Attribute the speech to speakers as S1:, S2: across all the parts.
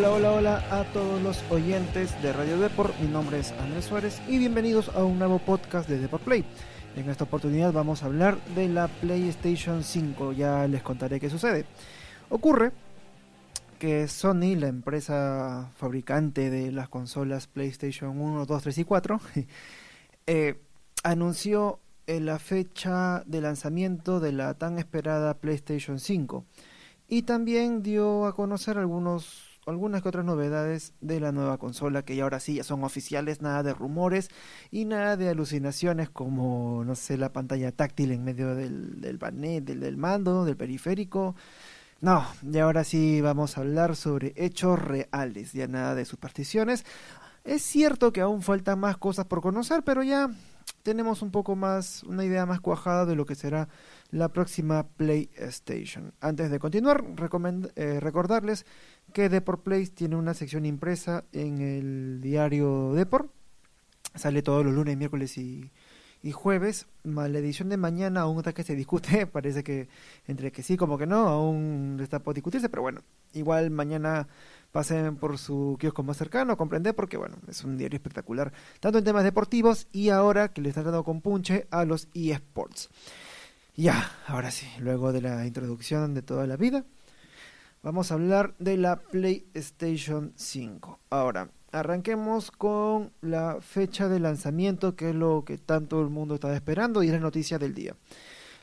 S1: Hola, hola, hola a todos los oyentes de Radio Deport. Mi nombre es Andrés Suárez y bienvenidos a un nuevo podcast de Deport Play. En esta oportunidad vamos a hablar de la PlayStation 5. Ya les contaré qué sucede. Ocurre que Sony, la empresa fabricante de las consolas PlayStation 1, 2, 3 y 4, eh, anunció la fecha de lanzamiento de la tan esperada PlayStation 5 y también dio a conocer algunos algunas que otras novedades de la nueva consola que ya ahora sí ya son oficiales, nada de rumores y nada de alucinaciones como, no sé, la pantalla táctil en medio del, del panel, del, del mando, del periférico. No, y ahora sí vamos a hablar sobre hechos reales, ya nada de supersticiones. Es cierto que aún faltan más cosas por conocer, pero ya tenemos un poco más, una idea más cuajada de lo que será la próxima PlayStation. Antes de continuar, eh, recordarles que Deport Place tiene una sección impresa en el diario Deport. Sale todos los lunes, miércoles y, jueves. la edición de mañana aún está que se discute. Parece que entre que sí como que no, aún está por discutirse. Pero bueno, igual mañana pasen por su kiosco más cercano, comprender porque bueno, es un diario espectacular, tanto en temas deportivos y ahora que le están dando con punche a los eSports. Ya, ahora sí, luego de la introducción de toda la vida, vamos a hablar de la PlayStation 5. Ahora, arranquemos con la fecha de lanzamiento, que es lo que tanto el mundo estaba esperando y es la noticia del día.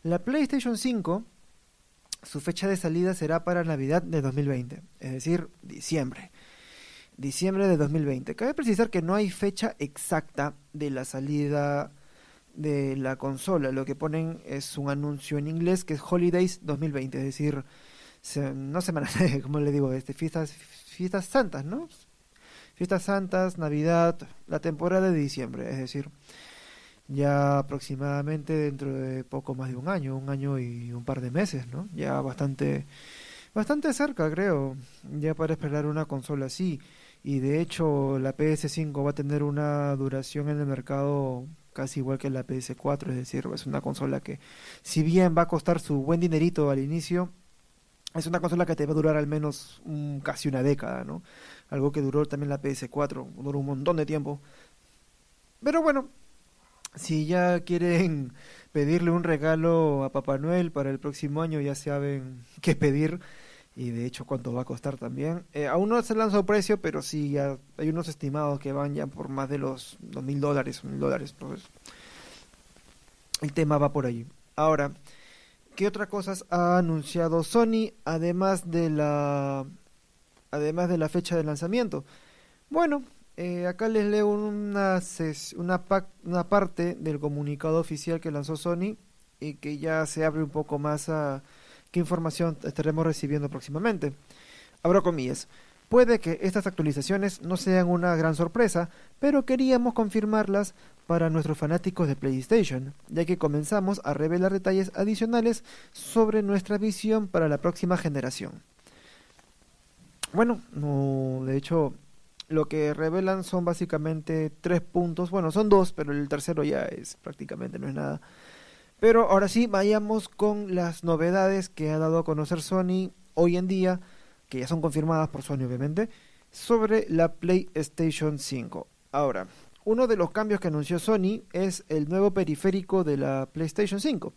S1: La PlayStation 5, su fecha de salida será para Navidad de 2020, es decir, diciembre. Diciembre de 2020. Cabe precisar que no hay fecha exacta de la salida de la consola. Lo que ponen es un anuncio en inglés que es Holidays 2020, es decir, no semanas, como le digo, este, fiestas, fiestas santas, ¿no? Fiestas santas, Navidad, la temporada de diciembre, es decir, ya aproximadamente dentro de poco más de un año, un año y un par de meses, ¿no? Ya bastante, bastante cerca, creo, ya para esperar una consola así. Y de hecho, la PS5 va a tener una duración en el mercado casi igual que la PS4, es decir, es una consola que si bien va a costar su buen dinerito al inicio, es una consola que te va a durar al menos casi una década, ¿no? Algo que duró también la PS4, duró un montón de tiempo. Pero bueno, si ya quieren pedirle un regalo a Papá Noel para el próximo año, ya saben qué pedir y de hecho cuánto va a costar también. Eh, aún no se lanzó precio, pero sí ya hay unos estimados que van ya por más de los dos mil dólares, mil dólares. Pues el tema va por allí. Ahora, ¿qué otras cosas ha anunciado Sony además de la además de la fecha de lanzamiento? Bueno, eh, acá les leo una, una, una parte del comunicado oficial que lanzó Sony y que ya se abre un poco más a qué información estaremos recibiendo próximamente. Abro comillas. Puede que estas actualizaciones no sean una gran sorpresa, pero queríamos confirmarlas para nuestros fanáticos de PlayStation, ya que comenzamos a revelar detalles adicionales sobre nuestra visión para la próxima generación. Bueno, no, de hecho, lo que revelan son básicamente tres puntos, bueno, son dos, pero el tercero ya es prácticamente no es nada. Pero ahora sí, vayamos con las novedades que ha dado a conocer Sony hoy en día, que ya son confirmadas por Sony obviamente, sobre la PlayStation 5. Ahora, uno de los cambios que anunció Sony es el nuevo periférico de la PlayStation 5.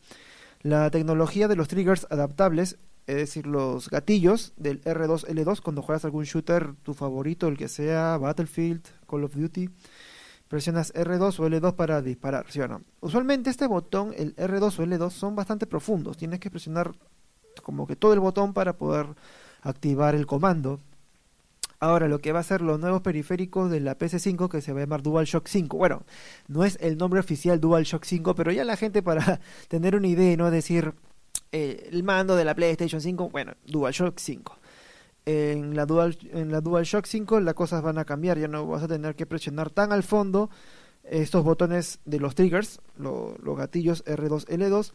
S1: La tecnología de los triggers adaptables, es decir, los gatillos del R2L2 cuando juegas algún shooter, tu favorito, el que sea Battlefield, Call of Duty, presionas R2 o L2 para disparar. Usualmente este botón, el R2 o L2, son bastante profundos. Tienes que presionar como que todo el botón para poder activar el comando. Ahora, lo que va a ser los nuevos periféricos de la PS5 que se va a llamar DualShock 5. Bueno, no es el nombre oficial DualShock 5, pero ya la gente para tener una idea, ¿no? Decir eh, el mando de la PlayStation 5, bueno, DualShock 5 en la Dual en la DualShock 5 las cosas van a cambiar, ya no vas a tener que presionar tan al fondo estos botones de los triggers, los gatillos R2, L2.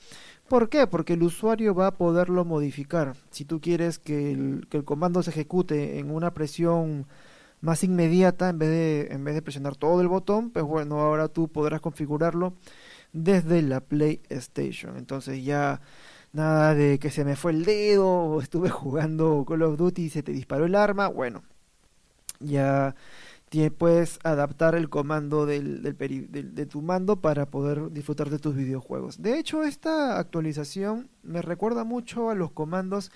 S1: ¿Por qué? Porque el usuario va a poderlo modificar. Si tú quieres que el, comando se ejecute en una presión más inmediata en vez de en vez de presionar todo el botón, pues bueno, ahora tú podrás configurarlo desde la PlayStation. Entonces ya Nada de que se me fue el dedo o estuve jugando Call of Duty y se te disparó el arma. Bueno, ya puedes adaptar el comando del, de tu mando para poder disfrutar de tus videojuegos. De hecho, esta actualización me recuerda mucho a los comandos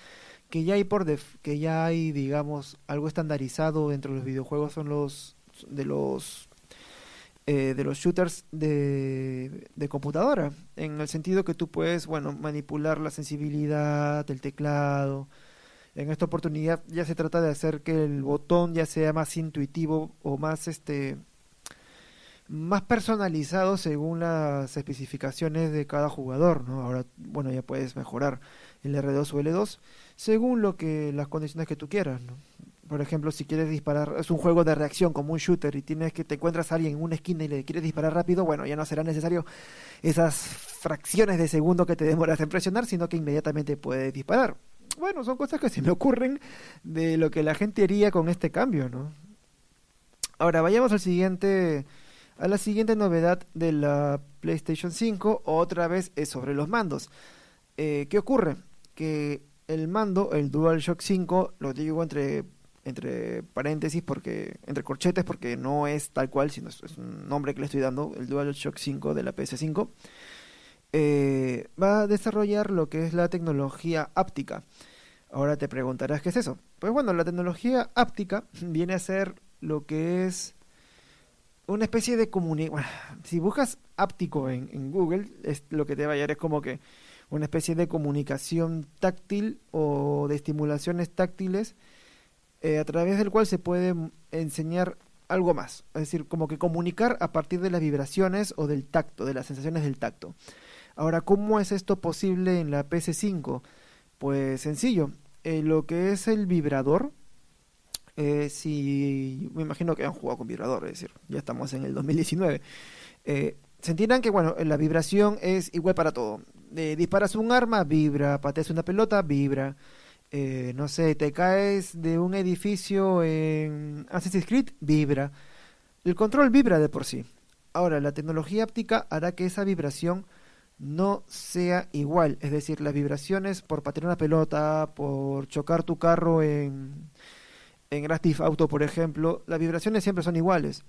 S1: que ya hay por que ya hay, digamos, algo estandarizado dentro de los videojuegos son los de los eh, de los shooters de, computadora, en el sentido que tú puedes, bueno, manipular la sensibilidad del teclado. En esta oportunidad ya se trata de hacer que el botón ya sea más intuitivo o más este más personalizado según las especificaciones de cada jugador, ¿no? Ahora, bueno, ya puedes mejorar el R2 o L2 según lo que las condiciones que tú quieras, ¿no? Por ejemplo, si quieres disparar, es un juego de reacción como un shooter y tienes que te encuentras a alguien en una esquina y le quieres disparar rápido, bueno, ya no será necesario esas fracciones de segundo que te demoras en presionar, sino que inmediatamente puedes disparar. Bueno, son cosas que se me ocurren de lo que la gente haría con este cambio, ¿no? Ahora, vayamos al siguiente a la siguiente novedad de la PlayStation 5, otra vez es sobre los mandos. Eh, ¿Qué ocurre? Que el mando, el DualShock 5, lo digo entre entre paréntesis porque entre corchetes porque no es tal cual sino es, un nombre que le estoy dando el DualShock 5 de la PS5 eh, va a desarrollar lo que es la tecnología áptica. Ahora te preguntarás qué es eso pues bueno la tecnología áptica viene a ser lo que es una especie de comunicación si buscas áptico en, Google es lo que te va a llegar es como que una especie de comunicación táctil o de estimulaciones táctiles eh, a través del cual se puede enseñar algo más, es decir, como que comunicar a partir de las vibraciones o del tacto, de las sensaciones del tacto. Ahora, ¿cómo es esto posible en la PS5? Pues sencillo, eh, lo que es el vibrador, eh, si me imagino que han jugado con vibrador, es decir, ya estamos en el 2019. Eh, se entiendan que bueno, la vibración es igual para todo. disparas un arma, vibra, pateas una pelota, vibra. Eh, no sé, te caes de un edificio en Assassin's Creed, vibra. El control vibra de por sí. Ahora, la tecnología áptica hará que esa vibración no sea igual. Es decir, las vibraciones por patear una pelota, por chocar tu carro en, en Grand Auto, por ejemplo, las vibraciones siempre son iguales.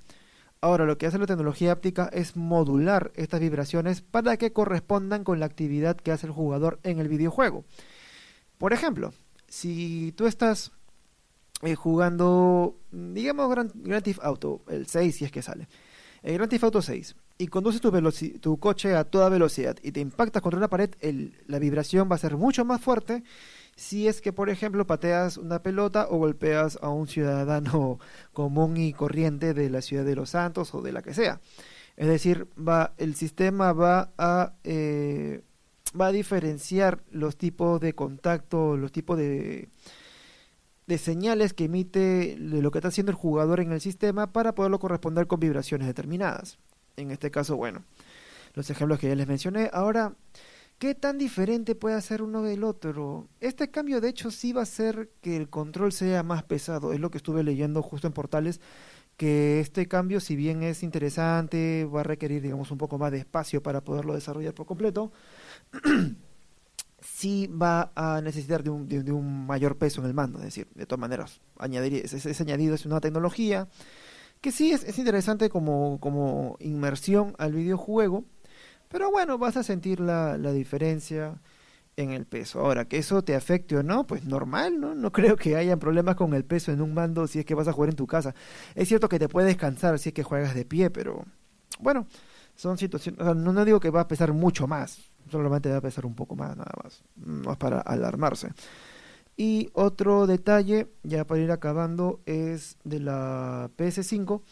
S1: Ahora, lo que hace la tecnología áptica es modular estas vibraciones para que correspondan con la actividad que hace el jugador en el videojuego. Por ejemplo, si tú estás eh, jugando, digamos, Grand, Theft Auto, el 6 si es que sale, el Grand Theft Auto 6, y conduces tu, coche a toda velocidad y te impactas contra una pared, la vibración va a ser mucho más fuerte si es que, por ejemplo, pateas una pelota o golpeas a un ciudadano común y corriente de la ciudad de Los Santos o de la que sea. Es decir, va, el sistema va a eh, diferenciar los tipos de contacto, los tipos de, de señales que emite lo que está haciendo el jugador en el sistema para poderlo corresponder con vibraciones determinadas. En este caso, bueno, los ejemplos que ya les mencioné. Ahora, ¿qué tan diferente puede ser uno del otro? Este cambio, de hecho, sí va a hacer que el control sea más pesado. Es lo que estuve leyendo justo en portales que este cambio, si bien es interesante, va a requerir, digamos, un poco más de espacio para poderlo desarrollar por completo, sí va a necesitar de un, mayor peso en el mando. Es decir, de todas maneras, añadir ese, añadido es una tecnología que sí es, es interesante como, como inmersión al videojuego, pero bueno, vas a sentir la, la diferencia en el peso. Ahora, que eso te afecte o no, pues normal, ¿no? No creo que hayan problemas con el peso en un mando si es que vas a jugar en tu casa. Es cierto que te puedes cansar si es que juegas de pie, pero bueno, son situaciones, no, no digo que va a pesar mucho más, solamente va a pesar un poco más, nada más. No es para alarmarse. Y otro detalle, ya para ir acabando, es de la PS5,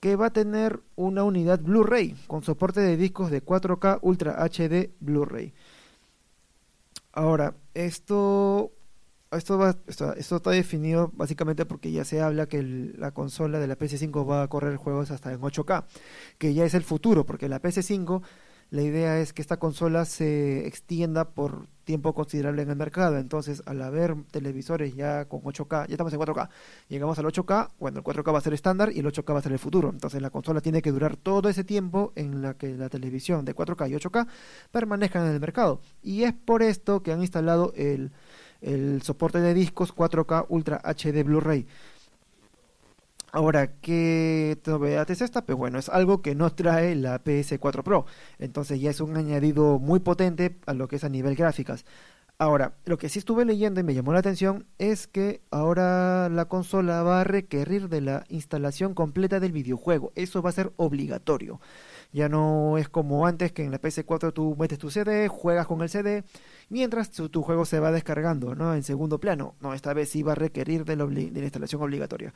S1: que va a tener una unidad Blu-ray con soporte de discos de 4K Ultra HD Blu-ray. Ahora, esto esto, va, está definido básicamente porque ya se habla que la consola de la PS5 va a correr juegos hasta en 8K, que ya es el futuro, porque la PS5 la idea es que esta consola se extienda por tiempo considerable en el mercado. Entonces, al haber televisores ya con 8K, ya estamos en 4K, llegamos al 8K, bueno, el 4K va a ser estándar y el 8K va a ser el futuro. Entonces, la consola tiene que durar todo ese tiempo en la que la televisión de 4K y 8K permanezcan en el mercado. Y es por esto que han instalado el, el soporte de discos 4K Ultra HD Blu-ray. Ahora, ¿qué novedad es esta? Pues bueno, es algo que no trae la PS4 Pro. Entonces ya es un añadido muy potente a lo que es a nivel gráficas. Ahora, lo que sí estuve leyendo y me llamó la atención es que ahora la consola va a requerir de la instalación completa del videojuego. Eso va a ser obligatorio. Ya no es como antes que en la PS4 tú metes tu CD, juegas con el CD, mientras tu, juego se va descargando, ¿no? En segundo plano. No, esta vez sí va a requerir de la instalación obligatoria.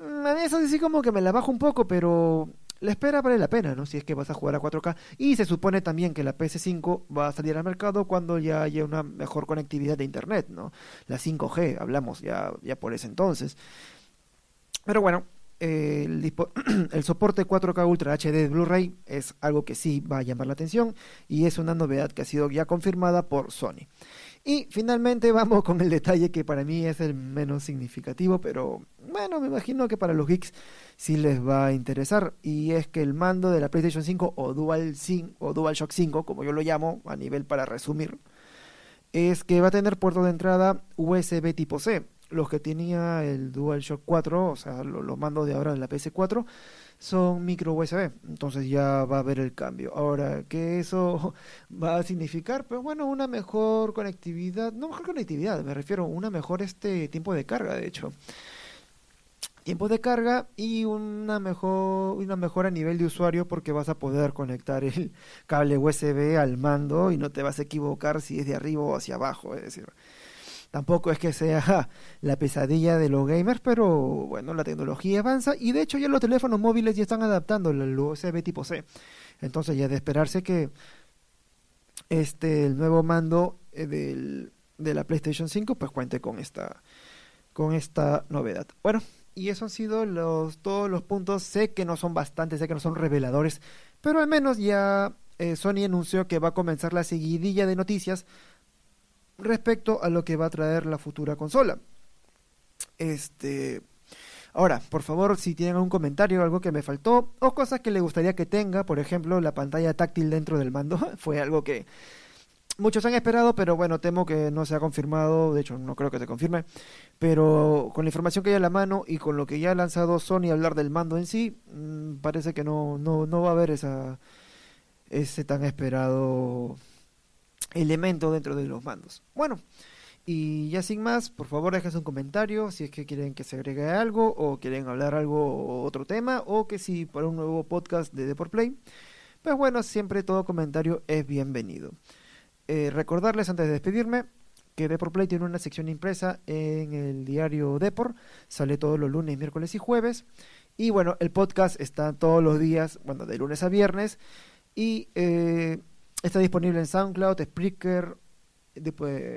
S1: Mm, a mí eso sí como que me la bajo un poco, pero la espera vale la pena, ¿no? Si es que vas a jugar a 4K. Y se supone también que la PS5 va a salir al mercado cuando ya haya una mejor conectividad de Internet, ¿no? La 5G, hablamos ya, ya por ese entonces. Pero bueno, el, el, soporte 4K Ultra HD de Blu-ray es algo que sí va a llamar la atención y es una novedad que ha sido ya confirmada por Sony. Y finalmente vamos con el detalle que para mí es el menos significativo, pero bueno, me imagino que para los geeks sí les va a interesar. Y es que el mando de la PlayStation 5 o Dual o DualShock 5, como yo lo llamo, a nivel para resumir, es que va a tener puerto de entrada USB tipo C. Los que tenía el DualShock 4, o sea, los mandos de ahora de la PS4, son micro USB, entonces ya va a haber el cambio. Ahora, ¿qué eso va a significar? Pues bueno, una mejor conectividad, no mejor conectividad, me refiero a una mejor este tiempo de carga, de hecho. Tiempo de carga y una mejor una mejor a nivel de usuario porque vas a poder conectar el cable USB al mando y no te vas a equivocar si es de arriba o hacia abajo, es decir, Tampoco es que sea la pesadilla de los gamers, pero bueno, la tecnología avanza y de hecho ya los teléfonos móviles ya están adaptando el USB tipo C. Entonces ya de esperarse que este el nuevo mando eh, de la PlayStation 5 pues cuente con esta con esta novedad. Bueno, y eso han sido los todos los puntos. Sé que no son bastantes, sé que no son reveladores, pero al menos ya eh, Sony anunció que va a comenzar la seguidilla de noticias respecto a lo que va a traer la futura consola. Este, ahora, por favor, si tienen algún comentario, algo que me faltó o cosas que le gustaría que tenga, por ejemplo, la pantalla táctil dentro del mando, fue algo que muchos han esperado, pero bueno, temo que no se ha confirmado, de hecho no creo que se confirme, pero con la información que hay a la mano y con lo que ya ha lanzado Sony hablar del mando en sí, mm, parece que no, no, no va a haber esa, ese tan esperado elemento dentro de los mandos. Bueno, y ya sin más, por favor dejen un comentario si es que quieren que se agregue algo o quieren hablar algo otro tema o que si para un nuevo podcast de Deport Play. Pues bueno, siempre todo comentario es bienvenido. Eh, recordarles antes de despedirme que Deport Play tiene una sección impresa en el diario Deport, sale todos los lunes, miércoles y jueves. Y bueno, el podcast está todos los días, bueno, de lunes a viernes. Y eh, Está disponible en SoundCloud, Spreaker,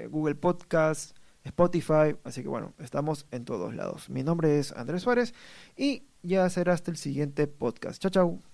S1: Google Podcast, Spotify, así que bueno, estamos en todos lados. Mi nombre es Andrés Suárez y ya será hasta el siguiente podcast. Chao, chao.